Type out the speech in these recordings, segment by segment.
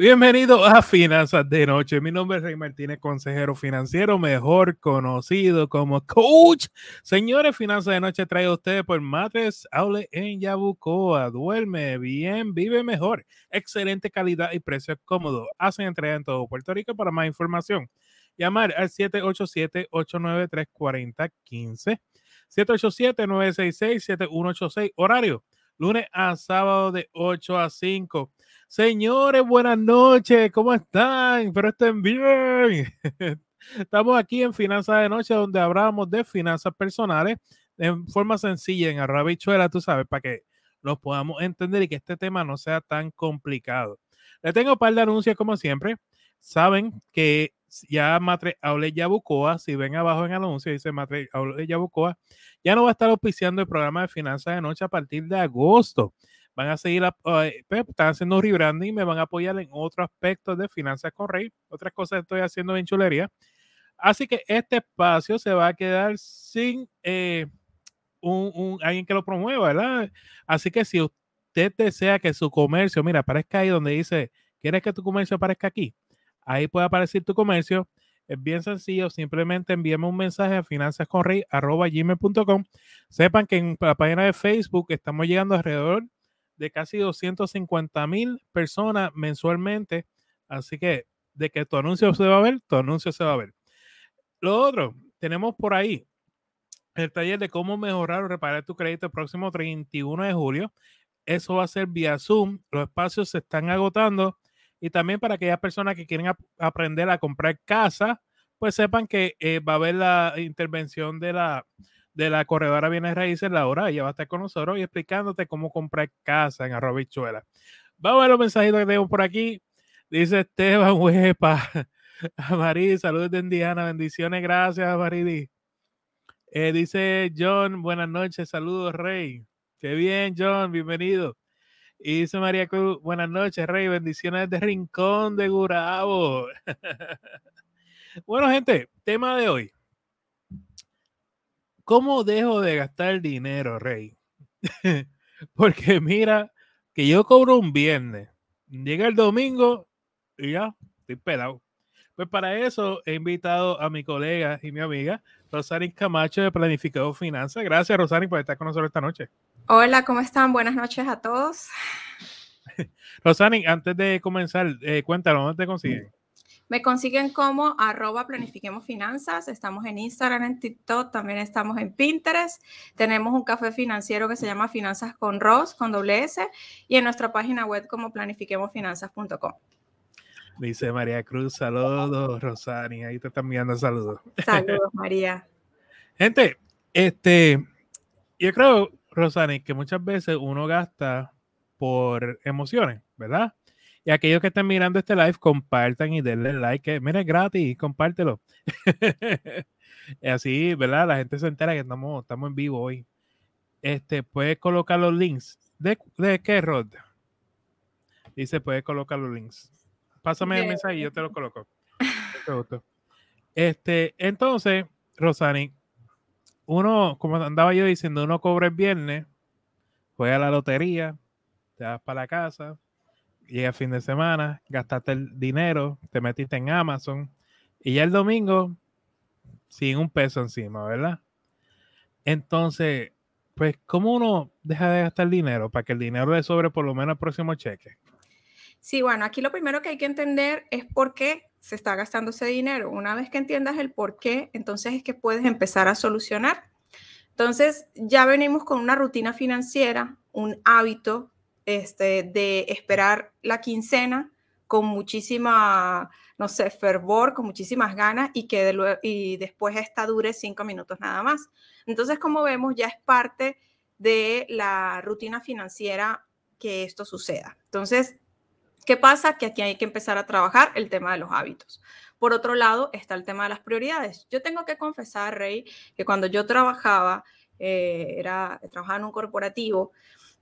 Bienvenido a Finanzas de Noche. Mi nombre es Rey Martínez, consejero financiero, mejor conocido como coach. Señores, Finanzas de Noche trae a ustedes por Matres Aule en Yabucoa. Duerme bien, vive mejor. Excelente calidad y precio cómodo. Hacen entrega en todo Puerto Rico. Para más información, llamar al 787-893-4015. 787-966-7186. Horario, lunes a sábado de 8 a 5. Señores, buenas noches, ¿cómo están? Espero estén bien. Estamos aquí en Finanzas de Noche, donde hablamos de finanzas personales en forma sencilla, en arrabichuela, tú sabes, para que nos podamos entender y que este tema no sea tan complicado. Le tengo un par de anuncios, como siempre. Saben que ya Matre Aule Yabucoa, si ven abajo en el anuncio, dice Matre Aule Yabucoa, ya no va a estar auspiciando el programa de finanzas de noche a partir de agosto van a seguir, eh, pues, están haciendo rebranding, me van a apoyar en otros aspectos de finanzas con Rey, otras cosas estoy haciendo en chulería. Así que este espacio se va a quedar sin eh, un, alguien que lo promueva, ¿verdad? Así que si usted desea que su comercio, mira, aparezca ahí donde dice, ¿quieres que tu comercio aparezca aquí? Ahí puede aparecer tu comercio. Es bien sencillo, simplemente envíeme un mensaje a finanzasconrey.com. Sepan que en la página de Facebook estamos llegando alrededor de casi 250 mil personas mensualmente. Así que de que tu anuncio se va a ver, tu anuncio se va a ver. Lo otro, tenemos por ahí el taller de cómo mejorar o reparar tu crédito el próximo 31 de julio. Eso va a ser vía Zoom. Los espacios se están agotando. Y también para aquellas personas que quieren aprender a comprar casa, pues sepan que eh, va a haber la intervención de la de la corredora Bienes Raíces, Laura. Ella va a estar con nosotros y explicándote cómo comprar casa en Arrobichuela. Vamos a ver los mensajitos que tenemos por aquí. Dice Esteban Huepa. Marí, saludos de Indiana, bendiciones, gracias, Maridi. Eh, dice John, buenas noches, saludos, Rey. Qué bien, John, bienvenido. Y dice María Cruz, buenas noches, Rey, bendiciones de Rincón de Gurabo. bueno, gente, tema de hoy. ¿Cómo dejo de gastar dinero, Rey? Porque mira, que yo cobro un viernes, llega el domingo y ya, estoy pelado. Pues para eso he invitado a mi colega y mi amiga Rosani Camacho de Planificado Finanzas. Gracias, Rosani, por estar con nosotros esta noche. Hola, ¿cómo están? Buenas noches a todos. Rosani, antes de comenzar, eh, cuéntanos, ¿dónde te consiguen? Me consiguen como arroba planifiquemos finanzas. Estamos en Instagram, en TikTok, también estamos en Pinterest. Tenemos un café financiero que se llama Finanzas con Ross, con doble S, y en nuestra página web como planifiquemosfinanzas.com. Dice María Cruz, saludos, Rosani, ahí te están enviando saludos. Saludos, María. Gente, este, yo creo, Rosani, que muchas veces uno gasta por emociones, ¿verdad? Y aquellos que estén mirando este live, compartan y denle like. Que, mira, es gratis, compártelo. así, ¿verdad? La gente se entera que estamos, estamos en vivo hoy. Este, puedes colocar los links. ¿De, de qué, Rod? Dice, puedes colocar los links. Pásame el mensaje y yo te lo coloco. Este, entonces, Rosani, uno, como andaba yo diciendo, uno cobra el viernes, juega a la lotería, te vas para la casa, llega fin de semana, gastaste el dinero, te metiste en Amazon y ya el domingo sin un peso encima, ¿verdad? Entonces, pues, ¿cómo uno deja de gastar dinero para que el dinero le sobre por lo menos el próximo cheque? Sí, bueno, aquí lo primero que hay que entender es por qué se está gastando ese dinero. Una vez que entiendas el por qué, entonces es que puedes empezar a solucionar. Entonces, ya venimos con una rutina financiera, un hábito este, de esperar la quincena con muchísima, no sé, fervor, con muchísimas ganas y que después esta dure cinco minutos nada más. Entonces, como vemos, ya es parte de la rutina financiera que esto suceda. Entonces, ¿qué pasa? Que aquí hay que empezar a trabajar el tema de los hábitos. Por otro lado, está el tema de las prioridades. Yo tengo que confesar, Rey, que cuando yo trabajaba, eh, era, trabajaba en un corporativo,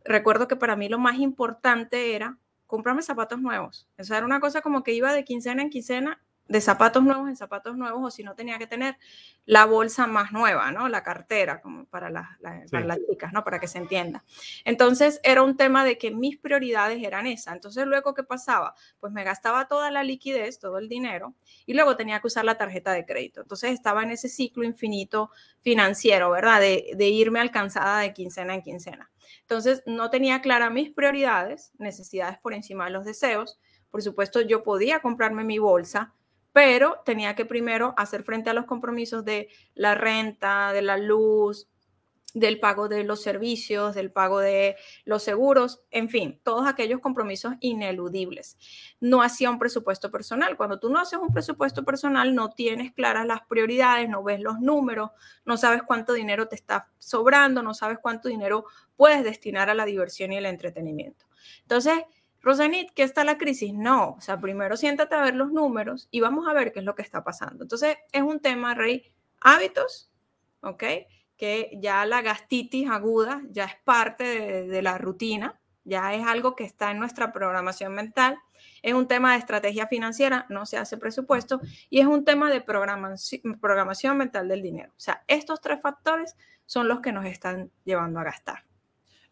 recuerdo que para mí lo más importante era comprarme zapatos nuevos. O sea, era una cosa como que iba de quincena en quincena de zapatos nuevos en zapatos nuevos o si no tenía que tener la bolsa más nueva, ¿no? La cartera, como para, las chicas, ¿no? Para que se entienda. Entonces era un tema de que mis prioridades eran esas. Entonces luego, ¿qué pasaba? Pues me gastaba toda la liquidez, todo el dinero y luego tenía que usar la tarjeta de crédito. Entonces estaba en ese ciclo infinito financiero, ¿verdad? De, de irme alcanzada de quincena en quincena. Entonces no tenía claras mis prioridades, necesidades por encima de los deseos. Por supuesto, yo podía comprarme mi bolsa, pero tenía que primero hacer frente a los compromisos de la renta, de la luz, del pago de los servicios, del pago de los seguros, en fin, todos aquellos compromisos ineludibles. No hacía un presupuesto personal. Cuando tú no haces un presupuesto personal, no tienes claras las prioridades, no ves los números, no sabes cuánto dinero te está sobrando, no sabes cuánto dinero puedes destinar a la diversión y el entretenimiento. Entonces, Rosanit, ¿qué está la crisis? No, o sea, primero siéntate a ver los números y vamos a ver qué es lo que está pasando. Entonces, es un tema, Rey, hábitos, ¿ok? Que ya la gastitis aguda ya es parte de, la rutina, ya es algo que está en nuestra programación mental. Es un tema de estrategia financiera, no se hace presupuesto, y es un tema de programación, programación mental del dinero. O sea, estos tres factores son los que nos están llevando a gastar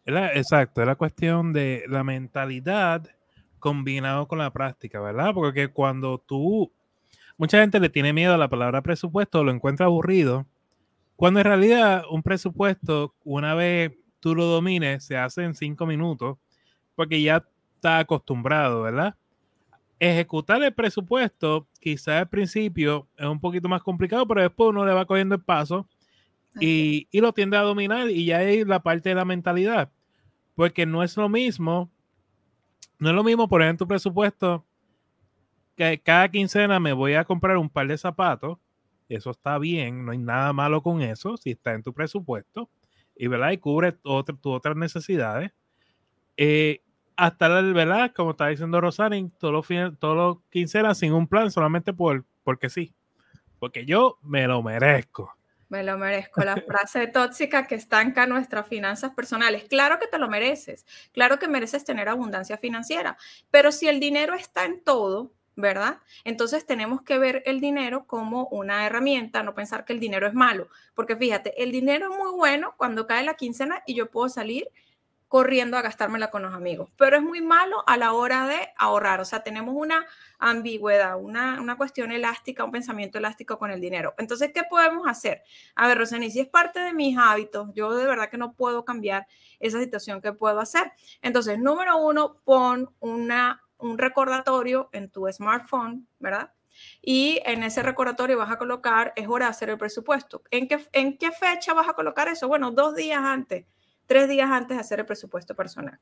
exacto, es la cuestión de la mentalidad combinado con la práctica, ¿verdad? Porque cuando tú, mucha gente le tiene miedo a la palabra presupuesto, lo encuentra aburrido, cuando en realidad un presupuesto, una vez tú lo domines, se hace en cinco minutos, porque ya está acostumbrado, ¿verdad? Ejecutar el presupuesto, quizás al principio es un poquito más complicado, pero después uno le va cogiendo el paso y, y, lo tiende a dominar y ya es la parte de la mentalidad. Porque no es lo mismo, no es lo mismo poner en tu presupuesto que cada quincena me voy a comprar un par de zapatos. Eso está bien, no hay nada malo con eso si está en tu presupuesto y, ¿verdad? y cubre tus otras necesidades. Eh, hasta la verdad, como está diciendo Rosarin, todos los, todos los quincenas sin un plan solamente por, porque sí. Porque yo me lo merezco. Me lo merezco. La frase tóxica que estanca nuestras finanzas personales. Claro que te lo mereces. Claro que mereces tener abundancia financiera. Pero si el dinero está en todo, ¿verdad? Entonces tenemos que ver el dinero como una herramienta, no pensar que el dinero es malo. Porque fíjate, el dinero es muy bueno cuando cae la quincena y yo puedo salir corriendo a gastármela con los amigos, pero es muy malo a la hora de ahorrar. O sea, tenemos una ambigüedad, una, una cuestión elástica, un pensamiento elástico con el dinero. Entonces, ¿qué podemos hacer? A ver, Rosani, si es parte de mis hábitos, yo de verdad que no puedo cambiar esa situación que puedo hacer. Entonces, número uno, pon una, un recordatorio en tu smartphone, ¿verdad? Y en ese recordatorio vas a colocar, es hora de hacer el presupuesto. ¿En qué, ¿En qué fecha vas a colocar eso? Bueno, dos días antes tres días antes de hacer el presupuesto personal.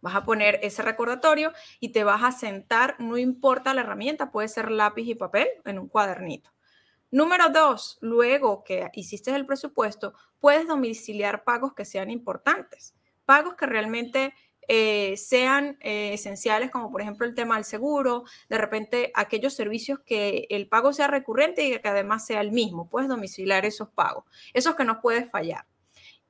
Vas a poner ese recordatorio y te vas a sentar, no importa la herramienta, puede ser lápiz y papel en un cuadernito. Número dos, luego que hiciste el presupuesto, puedes domiciliar pagos que sean importantes, pagos que realmente eh, sean eh, esenciales, como por ejemplo el tema del seguro, de repente aquellos servicios que el pago sea recurrente y que además sea el mismo, puedes domiciliar esos pagos, esos que no puedes fallar.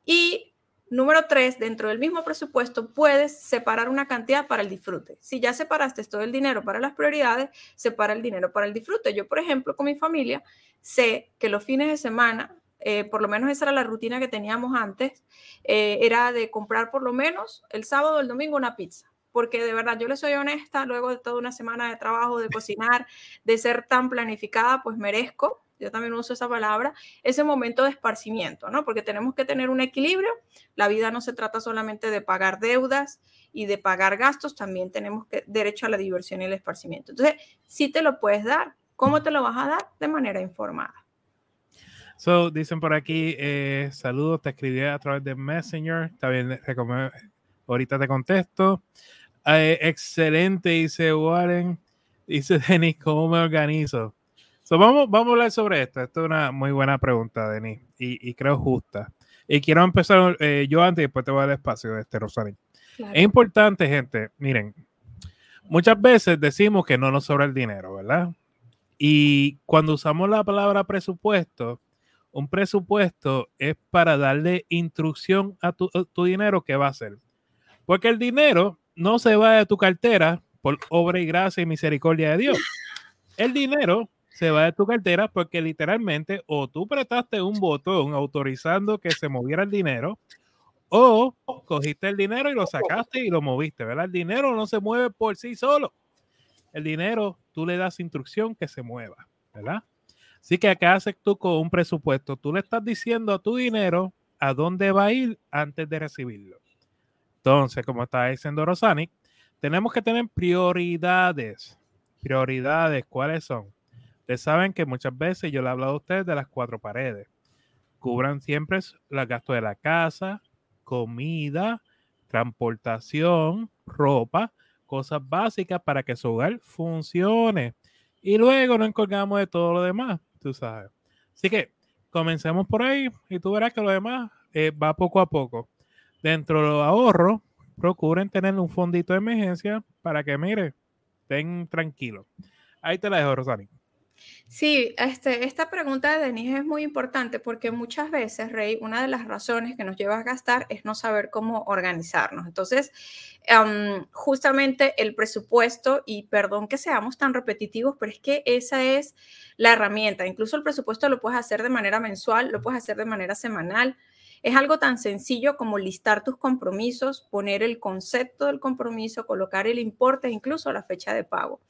Y Número tres, dentro del mismo presupuesto puedes separar una cantidad para el disfrute. Si ya separaste todo el dinero para las prioridades, separa el dinero para el disfrute. Yo, por ejemplo, con mi familia, sé que los fines de semana, eh, por lo menos esa era la rutina que teníamos antes, eh, era de comprar por lo menos el sábado o el domingo una pizza. Porque de verdad, yo le soy honesta, luego de toda una semana de trabajo, de cocinar, de ser tan planificada, pues merezco yo también uso esa palabra, ese momento de esparcimiento, ¿no? Porque tenemos que tener un equilibrio. La vida no se trata solamente de pagar deudas y de pagar gastos, también tenemos derecho a la diversión y el esparcimiento. Entonces, sí te lo puedes dar. ¿Cómo te lo vas a dar? De manera informada. So, dicen por aquí, eh, saludos, te escribí a través de Messenger, está bien, ahorita te contesto. Eh, excelente, dice Warren, dice Denis, ¿cómo me organizo? Vamos, vamos a hablar sobre esto. Esto es una muy buena pregunta, Denis, y, creo justa. Y quiero empezar eh, yo antes y después te voy a dar espacio, este Rosario. Es importante, gente, miren, muchas veces decimos que no nos sobra el dinero, ¿verdad? Y cuando usamos la palabra presupuesto, un presupuesto es para darle instrucción a tu, a tu dinero qué va a hacer. Porque el dinero no se va de tu cartera por obra y gracia y misericordia de Dios El dinero se va de tu cartera porque literalmente o tú prestaste un botón autorizando que se moviera el dinero o cogiste el dinero y lo sacaste y lo moviste, ¿verdad? El dinero no se mueve por sí solo. El dinero tú le das instrucción que se mueva, ¿verdad? Así que acá haces tú con un presupuesto. Tú le estás diciendo a tu dinero a dónde va a ir antes de recibirlo. Entonces, como está diciendo Rosani, tenemos que tener prioridades. Prioridades, ¿cuáles son? Ustedes saben que muchas veces yo le he hablado a ustedes de las cuatro paredes. Cubran siempre los gastos de la casa, comida, transportación, ropa, cosas básicas para que su hogar funcione. Y luego nos encargamos de todo lo demás, tú sabes. Así que comencemos por ahí y tú verás que lo demás eh, va poco a poco. Dentro de los ahorros, procuren tener un fondito de emergencia para que, mire, estén tranquilos. Ahí te la dejo, Rosani. Sí, este, esta pregunta de Denise es muy importante porque muchas veces, Rey, una de las razones que nos lleva a gastar es no saber cómo organizarnos. Entonces, justamente el presupuesto, y perdón que seamos tan repetitivos, pero es que esa es la herramienta. Incluso el presupuesto lo puedes hacer de manera mensual, lo puedes hacer de manera semanal. Es algo tan sencillo como listar tus compromisos, poner el concepto del compromiso, colocar el importe, incluso la fecha de pago.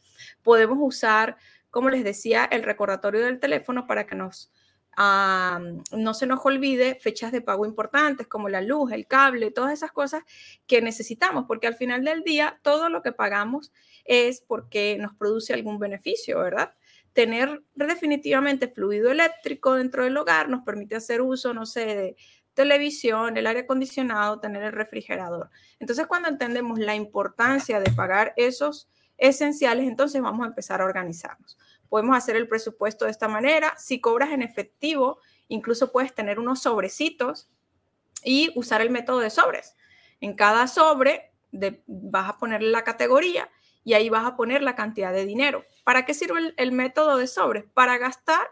Podemos usar como les decía, el recordatorio del teléfono para que nos, no se nos olvide fechas de pago importantes como la luz, el cable, todas esas cosas que necesitamos, porque al final del día todo lo que pagamos es porque nos produce algún beneficio, ¿verdad? Tener definitivamente fluido eléctrico dentro del hogar nos permite hacer uso, no sé, de televisión, el aire acondicionado, tener el refrigerador. Entonces, cuando entendemos la importancia de pagar esos esenciales, entonces vamos a empezar a organizarnos. Podemos hacer el presupuesto de esta manera. Si cobras en efectivo, incluso puedes tener unos sobrecitos y usar el método de sobres. En cada sobre vas a ponerle la categoría y ahí vas a poner la cantidad de dinero. ¿Para qué sirve el, método de sobres? Para gastar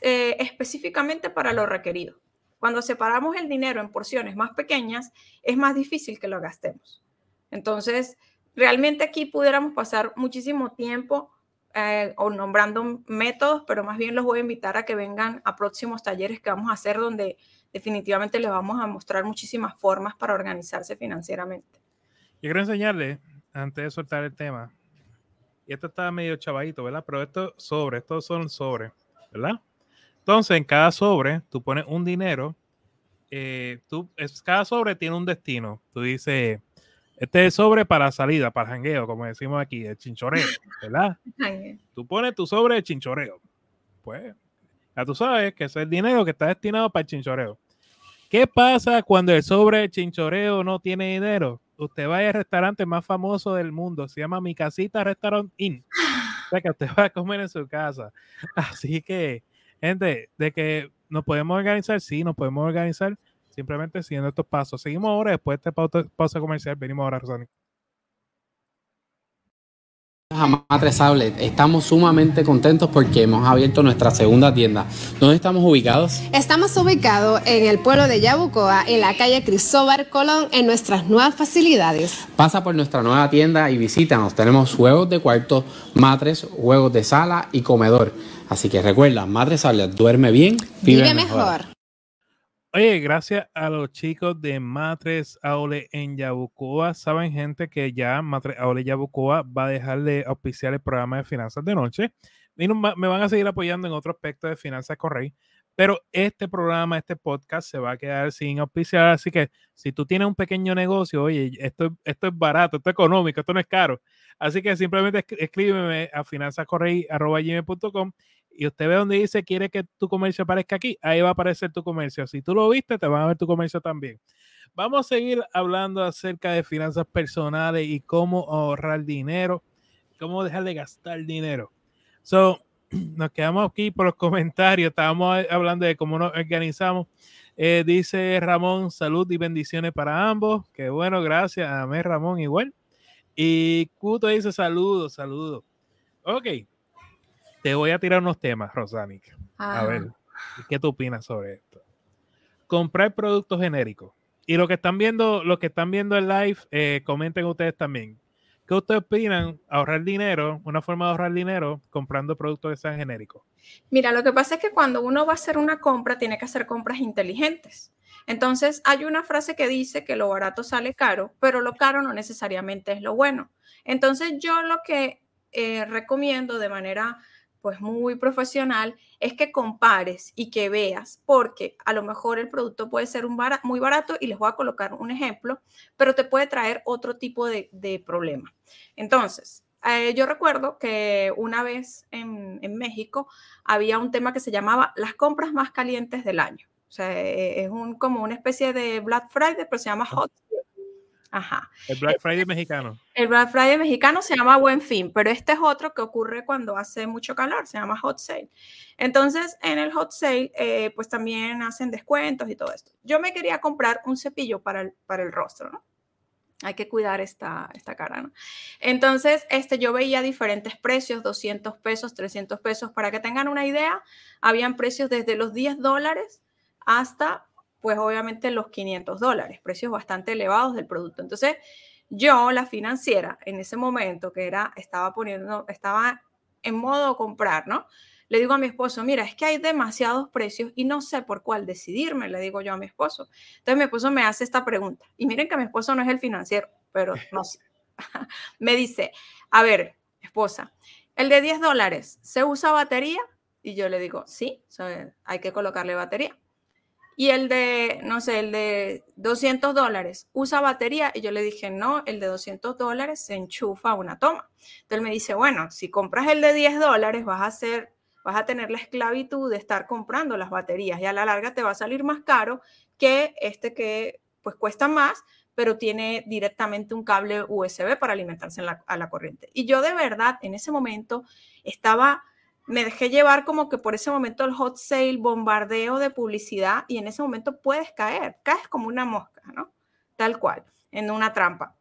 eh, específicamente para lo requerido. Cuando separamos el dinero en porciones más pequeñas, es más difícil que lo gastemos. Entonces, Realmente aquí pudiéramos pasar muchísimo tiempo eh, o nombrando métodos, pero más bien los voy a invitar a que vengan a próximos talleres que vamos a hacer donde definitivamente les vamos a mostrar muchísimas formas para organizarse financieramente. Yo quiero enseñarle, antes de soltar el tema, y esto está medio chavadito, ¿verdad? Pero esto sobre, estos son sobres, ¿verdad? Entonces, en cada sobre, tú pones un dinero, eh, tú, es, cada sobre tiene un destino. Tú dices, este es sobre para salida, para jangueo, como decimos aquí, el chinchoreo, ¿verdad? tú pones tu sobre de chinchoreo. Pues, ya tú sabes que ese es el dinero que está destinado para el chinchoreo. ¿Qué pasa cuando el sobre de chinchoreo no tiene dinero? Usted va al restaurante más famoso del mundo, se llama Mi Casita Restaurant Inn. O sea que usted va a comer en su casa. Así que, gente, de que nos podemos organizar, sí, nos podemos organizar, simplemente siguiendo estos pasos. Seguimos ahora, después de esta pausa, comercial, venimos ahora, Rosani. Sable, estamos sumamente contentos porque hemos abierto nuestra segunda tienda. ¿Dónde estamos ubicados? Estamos ubicados en el pueblo de Yabucoa, en la calle Cristóbal Colón, en nuestras nuevas facilidades. Pasa por nuestra nueva tienda y visítanos. Tenemos juegos de cuarto, matres, juegos de sala y comedor. Así que recuerda, Madre Sable, duerme bien, vive, mejor. Oye, gracias a los chicos de Matres Aule en Yabucoa. Saben, gente, que ya Matres Aule Yabucoa va a dejar de auspiciar el programa de finanzas de noche. Y me van a seguir apoyando en otro aspecto de finanzas Correy. Pero este programa, este podcast se va a quedar sin auspiciar. Así que si tú tienes un pequeño negocio, oye, esto, esto es barato, esto es económico, esto no es caro. Así que simplemente escríbeme a finanzascorrey.com y usted ve donde dice quiere que tu comercio aparezca aquí, ahí va a aparecer tu comercio. Si tú lo viste, te van a ver tu comercio también. Vamos a seguir hablando acerca de finanzas personales y cómo ahorrar dinero, cómo dejar de gastar dinero. So, nos quedamos aquí por los comentarios. Estábamos hablando de cómo nos organizamos. Eh, dice Ramón, salud y bendiciones para ambos. Qué bueno, gracias. Amén, Ramón, igual. Y Cuto dice saludos, saludos. Ok, te voy a tirar unos temas, Rosánica. A ver, ¿qué tú opinas sobre esto? Comprar productos genéricos. Y lo que están viendo, los que están viendo el live, eh, comenten ustedes también. ¿Qué ustedes opinan? Ahorrar dinero, una forma de ahorrar dinero comprando productos que sean genéricos. Mira, lo que pasa es que cuando uno va a hacer una compra, tiene que hacer compras inteligentes. Entonces, hay una frase que dice que lo barato sale caro, pero lo caro no necesariamente es lo bueno. Entonces, yo lo que eh, recomiendo de manera pues muy profesional es que compares y que veas, porque a lo mejor el producto puede ser un muy barato y les voy a colocar un ejemplo, pero te puede traer otro tipo de, problema. Entonces, eh, yo recuerdo que una vez en, México había un tema que se llamaba las compras más calientes del año. O sea, e, es un, como una especie de Black Friday, pero se llama Hot Ajá. El Black Friday mexicano. El Black Friday mexicano se llama Buen Fin, pero este es otro que ocurre cuando hace mucho calor, se llama Hot Sale. Entonces, en el Hot Sale, eh, pues también hacen descuentos y todo esto. Yo me quería comprar un cepillo para el, para el rostro, ¿no? Hay que cuidar esta, esta cara, ¿no? Entonces, este, yo veía diferentes precios, 200 pesos, 300 pesos. Para que tengan una idea, habían precios desde los 10 dólares hasta pues obviamente los 500 dólares, precios bastante elevados del producto. Entonces, yo, la financiera, en ese momento que era, estaba poniendo, estaba en modo comprar, ¿no? Le digo a mi esposo, mira, es que hay demasiados precios y no sé por cuál decidirme, le digo yo a mi esposo. Entonces mi esposo me hace esta pregunta. Y miren que mi esposo no es el financiero, pero no sé. me dice, a ver, esposa, el de 10 dólares, ¿se usa batería? Y yo le digo, sí, hay que colocarle batería. Y el de, no sé, el de 200 dólares, ¿usa batería? Y yo le dije, no, el de 200 dólares se enchufa a una toma. Entonces me dice, bueno, si compras el de 10 dólares, vas a hacer, vas a tener la esclavitud de estar comprando las baterías y a la larga te va a salir más caro que este que pues cuesta más, pero tiene directamente un cable USB para alimentarse a la corriente. Y yo de verdad en ese momento estaba me dejé llevar como que por ese momento el hot sale, bombardeo de publicidad y en ese momento puedes caer, caes como una mosca, ¿no? Tal cual, en una trampa.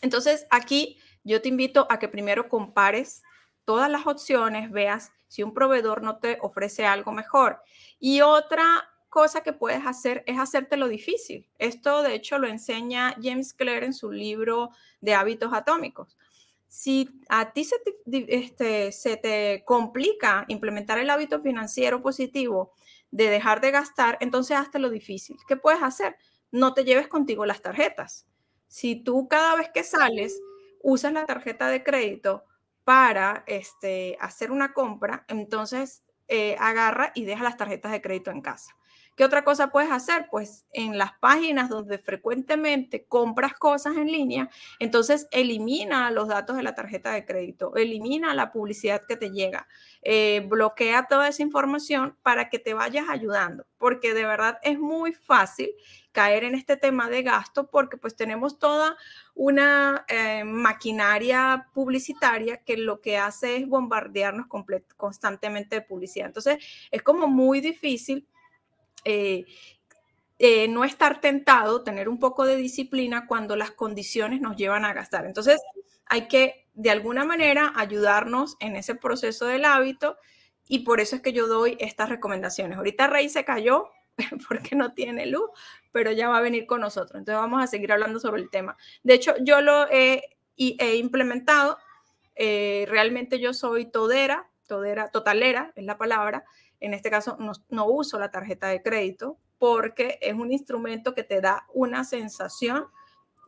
Entonces aquí yo te invito a que primero compares todas las opciones, veas si un proveedor no te ofrece algo mejor. Y otra cosa que puedes hacer es hacerte lo difícil. Esto de hecho lo enseña James Clear en su libro de hábitos atómicos si a ti se te, este, se te complica implementar el hábito financiero positivo de dejar de gastar, entonces hazte lo difícil. ¿Qué puedes hacer? No te lleves contigo las tarjetas. Si tú cada vez que sales usas la tarjeta de crédito para este, hacer una compra, entonces eh, agarra y deja las tarjetas de crédito en casa. ¿Qué otra cosa puedes hacer? Pues en las páginas donde frecuentemente compras cosas en línea, entonces elimina los datos de la tarjeta de crédito, elimina la publicidad que te llega, eh, bloquea toda esa información para que te vayas ayudando, porque de verdad es muy fácil caer en este tema de gasto porque pues tenemos toda una eh, maquinaria publicitaria que lo que hace es bombardearnos constantemente de publicidad. Entonces es como muy difícil eh, eh, no estar tentado, tener un poco de disciplina cuando las condiciones nos llevan a gastar. Entonces, hay que de alguna manera ayudarnos en ese proceso del hábito y por eso es que yo doy estas recomendaciones. Ahorita Rey se cayó porque no tiene luz, pero ya va a venir con nosotros. Entonces vamos a seguir hablando sobre el tema. De hecho, yo lo he, implementado. Eh, realmente yo soy todera, todera, totalera es la palabra. En este caso no, uso la tarjeta de crédito porque es un instrumento que te da una sensación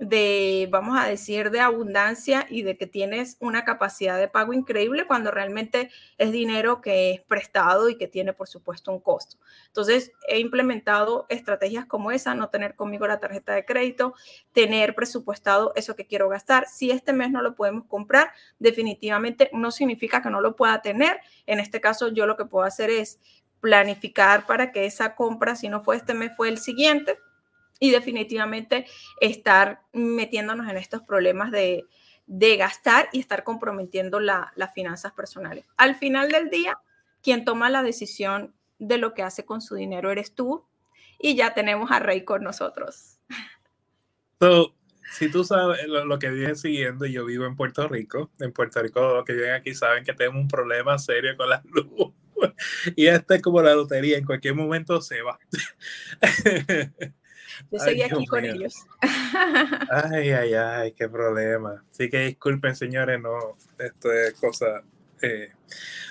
de, vamos a decir, de abundancia y de que tienes una capacidad de pago increíble cuando realmente es dinero que es prestado y que tiene, por supuesto, un costo. Entonces, he implementado estrategias como esa, no tener conmigo la tarjeta de crédito, tener presupuestado eso que quiero gastar. Si este mes no lo podemos comprar, definitivamente no significa que no lo pueda tener. En este caso, yo lo que puedo hacer es planificar para que esa compra, si no fue este mes, fue el siguiente y definitivamente estar metiéndonos en estos problemas de, gastar y estar comprometiendo las finanzas personales. Al final del día, quien toma la decisión de lo que hace con su dinero eres tú y ya tenemos a Rey con nosotros. si tú sabes lo, que viene siguiendo, yo vivo en Puerto Rico. En Puerto Rico, los que viven aquí saben que tenemos un problema serio con la luz. Y este es como la lotería, en cualquier momento se va. Yo seguí aquí con ellos. Ay, ay, ay, qué problema. Sí que disculpen, señores, no, esto es cosa. Eh.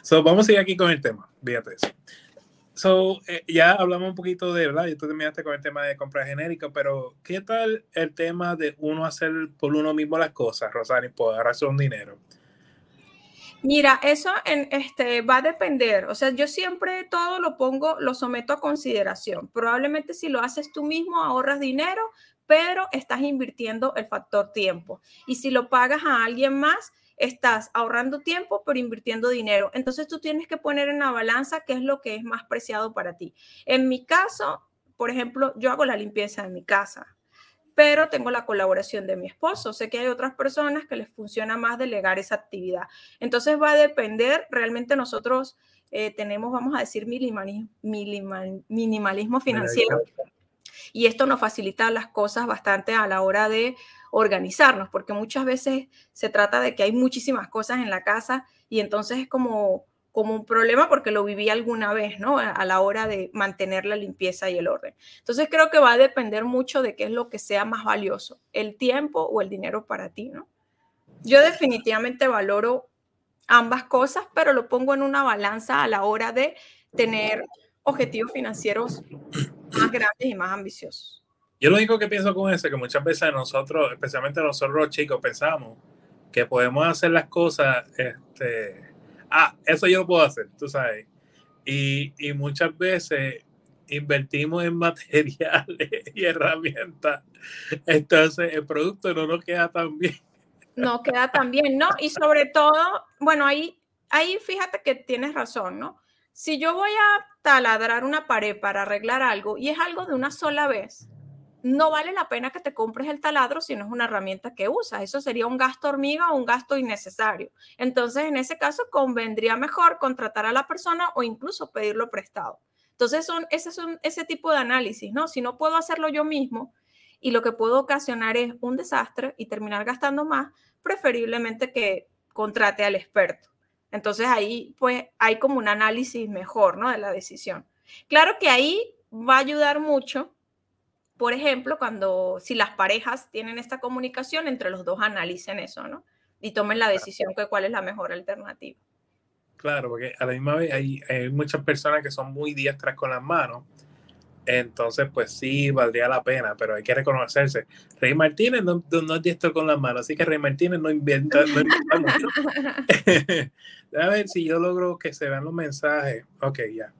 So, vamos a seguir aquí con el tema, fíjate eso. So, eh, ya hablamos un poquito de, ¿verdad? Y tú terminaste con el tema de compra genérica, pero ¿qué tal el tema de uno hacer por uno mismo las cosas, Rosani, por agarrarse un dinero? Mira, eso en, este, va a depender. O sea, yo siempre todo lo pongo, lo someto a consideración. Probablemente si lo haces tú mismo ahorras dinero, pero estás invirtiendo el factor tiempo. Y si lo pagas a alguien más, estás ahorrando tiempo, pero invirtiendo dinero. Entonces tú tienes que poner en la balanza qué es lo que es más preciado para ti. En mi caso, por ejemplo, yo hago la limpieza de mi casa pero tengo la colaboración de mi esposo. Sé que hay otras personas que les funciona más delegar esa actividad. Entonces va a depender, realmente nosotros eh, tenemos, vamos a decir, minimalismo, minimalismo financiero. Y esto nos facilita las cosas bastante a la hora de organizarnos, porque muchas veces se trata de que hay muchísimas cosas en la casa y entonces es como como un problema porque lo viví alguna vez, ¿no? A la hora de mantener la limpieza y el orden. Entonces creo que va a depender mucho de qué es lo que sea más valioso, el tiempo o el dinero para ti, ¿no? Yo definitivamente valoro ambas cosas, pero lo pongo en una balanza a la hora de tener objetivos financieros más grandes y más ambiciosos. Yo lo único que pienso con eso es que muchas veces nosotros, especialmente nosotros los chicos, pensamos que podemos hacer las cosas, este, ah, eso yo lo puedo hacer, tú sabes. Y, y muchas veces invertimos en materiales y herramientas, entonces el producto no nos queda tan bien. No queda tan bien, ¿no? Y sobre todo, bueno, ahí, ahí fíjate que tienes razón, ¿no? Si yo voy a taladrar una pared para arreglar algo y es algo de una sola vez, no vale la pena que te compres el taladro si no es una herramienta que usas. Eso sería un gasto hormiga o un gasto innecesario. Entonces, en ese caso, convendría mejor contratar a la persona o incluso pedirlo prestado. Entonces, son, ese son ese tipo de análisis, ¿no? Si no puedo hacerlo yo mismo y lo que puedo ocasionar es un desastre y terminar gastando más, preferiblemente que contrate al experto. Entonces, ahí, pues, hay como un análisis mejor, ¿no? De la decisión. Claro que ahí va a ayudar mucho por ejemplo, cuando si las parejas tienen esta comunicación, entre los dos analicen eso, ¿no? Y tomen la decisión de cuál es la mejor alternativa. Claro, porque a la misma vez hay, muchas personas que son muy diestras con las manos, entonces pues sí, valdría la pena, pero hay que reconocerse. Rey Martínez no, es diestro con las manos, así que Rey Martínez no inventa, no inventa mucho. a ver si yo logro que se vean los mensajes. Ok, ya.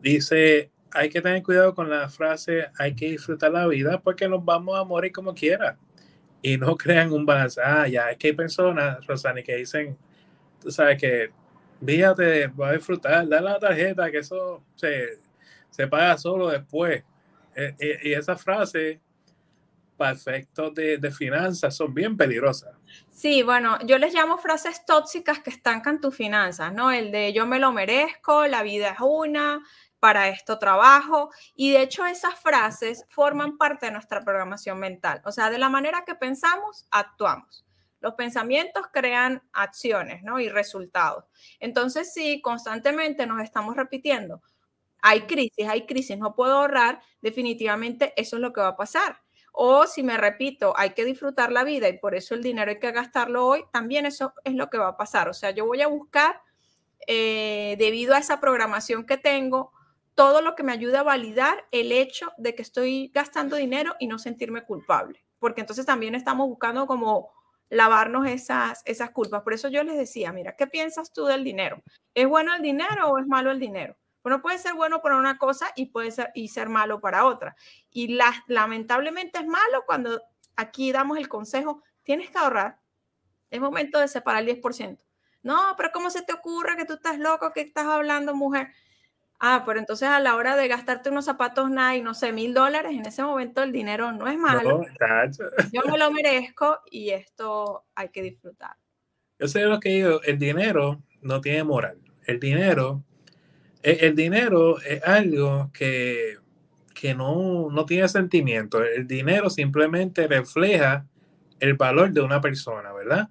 Dice hay que tener cuidado con la frase hay que disfrutar la vida porque nos vamos a morir como quiera y no crean un balance. Ah, ya, es que hay personas, Rosani, que dicen, tú sabes que, fíjate, va a disfrutar, dale la tarjeta, que eso se, se paga solo después. E, e, y esa frase, para efectos de, de, finanzas, son bien peligrosas. Sí, bueno, yo les llamo frases tóxicas que estancan tus finanzas, ¿no? El de yo me lo merezco, la vida es una, para esto trabajo. Y de hecho esas frases forman parte de nuestra programación mental. O sea, de la manera que pensamos, actuamos. Los pensamientos crean acciones ¿no? y resultados. Entonces, si constantemente nos estamos repitiendo, hay crisis, hay crisis, no puedo ahorrar, definitivamente eso es lo que va a pasar. O si me repito, hay que disfrutar la vida y por eso el dinero hay que gastarlo hoy, también eso es lo que va a pasar. O sea, yo voy a buscar, eh, debido a esa programación que tengo, todo lo que me ayude a validar el hecho de que estoy gastando dinero y no sentirme culpable, porque entonces también estamos buscando como lavarnos esas, esas culpas. Por eso yo les decía, mira, ¿qué piensas tú del dinero? ¿Es bueno el dinero o es malo el dinero? Bueno, puede ser bueno para una cosa y puede ser, y ser malo para otra. Y la, lamentablemente es malo cuando aquí damos el consejo, tienes que ahorrar. Es momento de separar el 10%. No, pero ¿cómo se te ocurre que tú estás loco, que estás hablando, mujer? Ah, pero entonces a la hora de gastarte unos zapatos Nike, no sé, mil dólares, en ese momento el dinero no es malo. yo me lo merezco y esto hay que disfrutar. Yo sé lo que digo, el dinero no tiene moral. El dinero, el, el dinero es algo que, que no, no tiene sentimiento. El dinero simplemente refleja el valor de una persona, ¿verdad?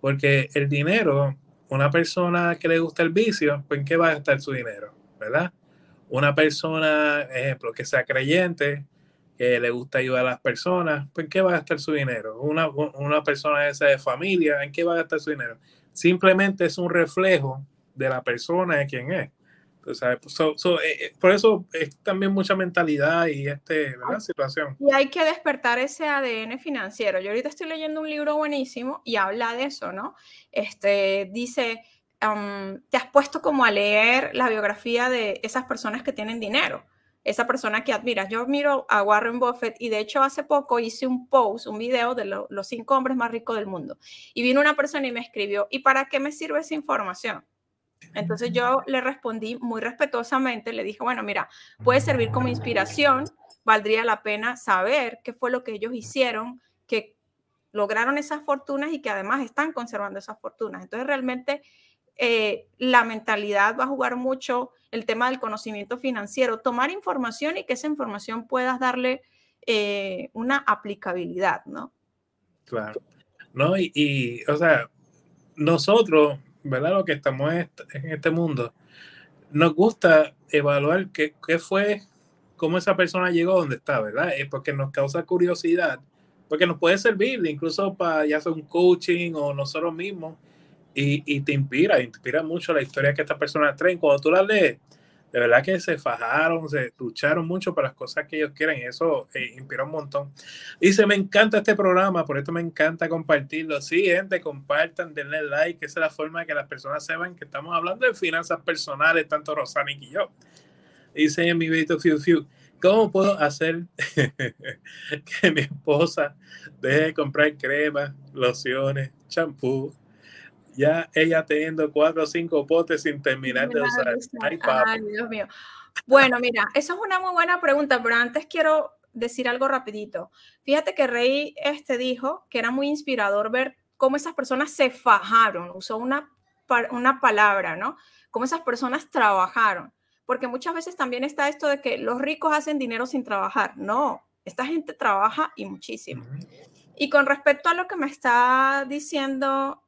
Porque el dinero, una persona que le gusta el vicio, pues ¿en qué va a gastar su dinero? ¿Verdad? Una persona, ejemplo, que sea creyente, que le gusta ayudar a las personas, pues ¿en qué va a gastar su dinero? Una, una persona esa de familia, ¿en qué va a gastar su dinero? Simplemente es un reflejo de la persona de quien es. Pues, eh, eh, por eso es también mucha mentalidad y este, ¿verdad? situación. Y hay que despertar ese ADN financiero. Yo ahorita estoy leyendo un libro buenísimo y habla de eso, ¿no? Este, dice, te has puesto como a leer la biografía de esas personas que tienen dinero, esa persona que admiras. Yo admiro a Warren Buffett y de hecho hace poco hice un post, un video de los cinco hombres más ricos del mundo. Y vino una persona y me escribió, ¿y para qué me sirve esa información? Entonces yo le respondí muy respetuosamente, le dije, bueno, mira, puede servir como inspiración, valdría la pena saber qué fue lo que ellos hicieron, que lograron esas fortunas y que además están conservando esas fortunas. Entonces realmente eh, la mentalidad va a jugar mucho el tema del conocimiento financiero, tomar información y que esa información puedas darle eh, una aplicabilidad, ¿no? Claro. No, y, o sea, nosotros, ¿verdad? Lo que estamos en este mundo, nos gusta evaluar qué, qué fue, cómo esa persona llegó donde está, ¿verdad? Es porque nos causa curiosidad, porque nos puede servir incluso para ya sea un coaching o nosotros mismos y, te inspira, inspira mucho la historia que estas personas traen. Cuando tú las lees, de verdad que se fajaron, se lucharon mucho para las cosas que ellos quieren eso eh, inspira un montón. Dice, me encanta este programa, por esto me encanta compartirlo. Sí, gente, compartan, denle like, que esa es la forma de que las personas sepan que estamos hablando de finanzas personales, tanto Rosani y yo. Dice en mi video Fiu Fiu, ¿cómo puedo hacer que mi esposa deje de comprar cremas, lociones, champú, ya ella teniendo cuatro o cinco potes sin terminar de usar. Ay, Dios mío. Bueno, mira, eso es una muy buena pregunta, pero antes quiero decir algo rapidito. Fíjate que Rey este dijo que era muy inspirador ver cómo esas personas se fajaron, usó una, una palabra, ¿no? Cómo esas personas trabajaron. Porque muchas veces también está esto de que los ricos hacen dinero sin trabajar. No, esta gente trabaja y muchísimo. Y con respecto a lo que me está diciendo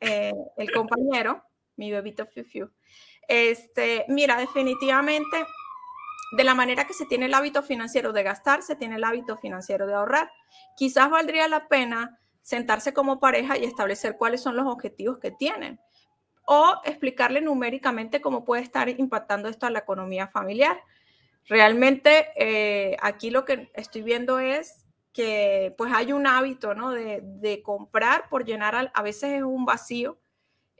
eh, el compañero, mi bebito Fiu. Este, mira, definitivamente, de la manera que se tiene el hábito financiero de gastar, se tiene el hábito financiero de ahorrar. Quizás valdría la pena sentarse como pareja y establecer cuáles son los objetivos que tienen o explicarle numéricamente cómo puede estar impactando esto a la economía familiar. Realmente eh, aquí lo que estoy viendo es que pues hay un hábito, ¿no? De, comprar por llenar, a, veces es un vacío.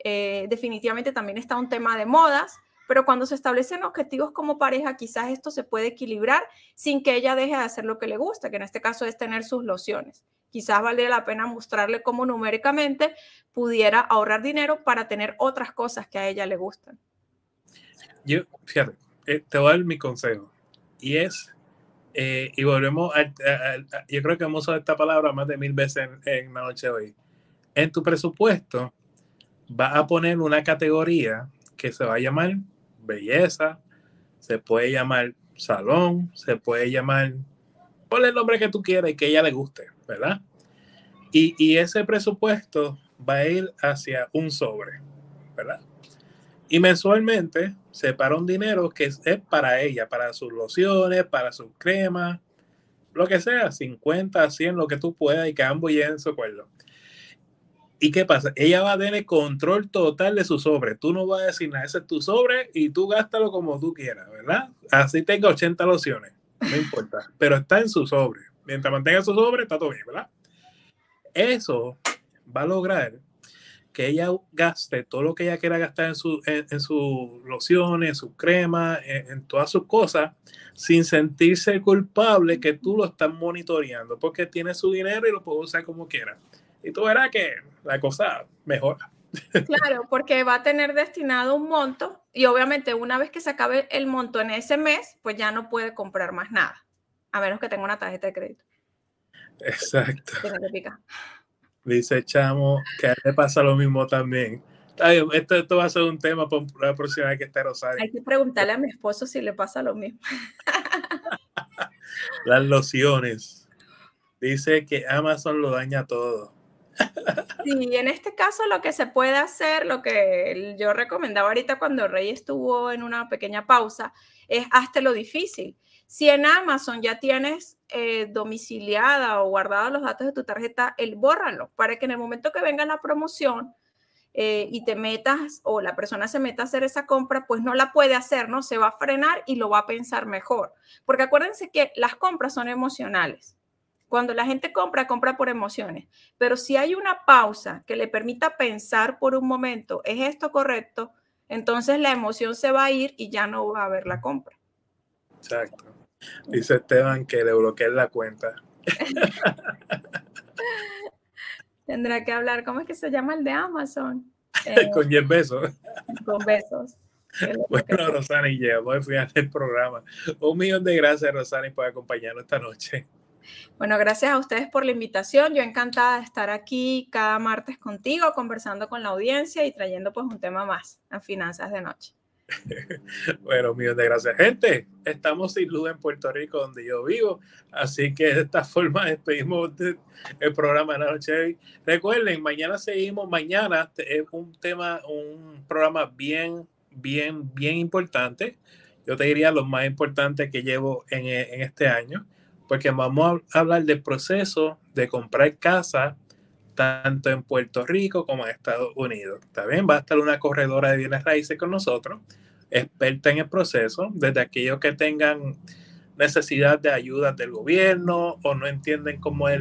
Eh, definitivamente también está un tema de modas, pero cuando se establecen objetivos como pareja, quizás esto se puede equilibrar sin que ella deje de hacer lo que le gusta, que en este caso es tener sus lociones. Quizás vale la pena mostrarle cómo numéricamente pudiera ahorrar dinero para tener otras cosas que a ella le gustan. Yo, eh, te voy a dar mi consejo y es eh, y volvemos a, yo creo que hemos usado esta palabra más de mil veces en, la noche de hoy. En tu presupuesto va a poner una categoría que se va a llamar belleza, se puede llamar salón, se puede llamar, ponle el nombre que tú quieras y que ella le guste, ¿verdad? Y, y ese presupuesto va a ir hacia un sobre, ¿verdad? Y mensualmente separa un dinero que es, para ella, para sus lociones, para sus cremas, lo que sea, 50, 100, lo que tú puedas y que ambos lleguen su acuerdo. ¿Y qué pasa? Ella va a tener control total de su sobre. Tú no vas a decir nada, ese es tu sobre y tú gástalo como tú quieras, ¿verdad? Así tenga 80 lociones, no importa, pero está en su sobre. Mientras mantenga su sobre, está todo bien, ¿verdad? Eso va a lograr que ella gaste todo lo que ella quiera gastar en, su, en, sus lociones, en sus cremas, en, todas sus cosas, sin sentirse culpable que tú lo estás monitoreando, porque tiene su dinero y lo puede usar como quiera. Y tú verás que la cosa mejora. Claro, porque va a tener destinado un monto y obviamente una vez que se acabe el monto en ese mes, pues ya no puede comprar más nada, a menos que tenga una tarjeta de crédito. Exacto. Dice Chamo que le pasa lo mismo también. esto, esto va a ser un tema para la próxima vez que esté Rosario. Hay que preguntarle a mi esposo si le pasa lo mismo. Las lociones. Dice que Amazon lo daña todo. Sí, en este caso lo que se puede hacer, lo que yo recomendaba ahorita cuando Rey estuvo en una pequeña pausa, es hazte lo difícil. Si en Amazon ya tienes eh, domiciliada o guardado los datos de tu tarjeta, el bórralo para que en el momento que venga la promoción eh, y te metas o la persona se meta a hacer esa compra, pues no la puede hacer, ¿no? Se va a frenar y lo va a pensar mejor. Porque acuérdense que las compras son emocionales. Cuando la gente compra, compra por emociones. Pero si hay una pausa que le permita pensar por un momento, ¿es esto correcto? Entonces la emoción se va a ir y ya no va a haber la compra. Exacto. Dice Esteban que le bloqueen la cuenta. Tendrá que hablar, ¿cómo es que se llama el de Amazon? con 10 besos. Con besos. Bueno, Rosani, llegamos al final del programa. Un millón de gracias, Rosani, por acompañarnos esta noche. Bueno, gracias a ustedes por la invitación. Yo encantada de estar aquí cada martes contigo, conversando con la audiencia y trayendo pues un tema más en Finanzas de Noche. bueno, millón de gracias, gente. Estamos sin luz en Puerto Rico, donde yo vivo. Así que de esta forma despedimos el programa de la noche. Recuerden, mañana seguimos. Mañana es un tema, un programa bien, bien, bien importante. Yo te diría lo más importante que llevo en este año porque vamos a hablar del proceso de comprar casa tanto en Puerto Rico como en Estados Unidos. También va a estar una corredora de bienes raíces con nosotros, experta en el proceso, desde aquellos que tengan necesidad de ayuda del gobierno o no entienden cómo es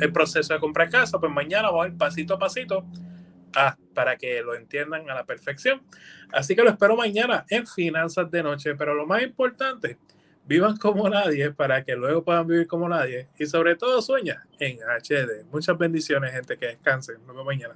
el proceso de comprar casa, pues mañana vamos a ir pasito a pasito para que lo entiendan a la perfección. Así que lo espero mañana en Finanzas de Noche, pero lo más importante vivan como nadie para que luego puedan vivir como nadie y sobre todo sueña en HD. Muchas bendiciones, gente, que descansen. Nos vemos mañana.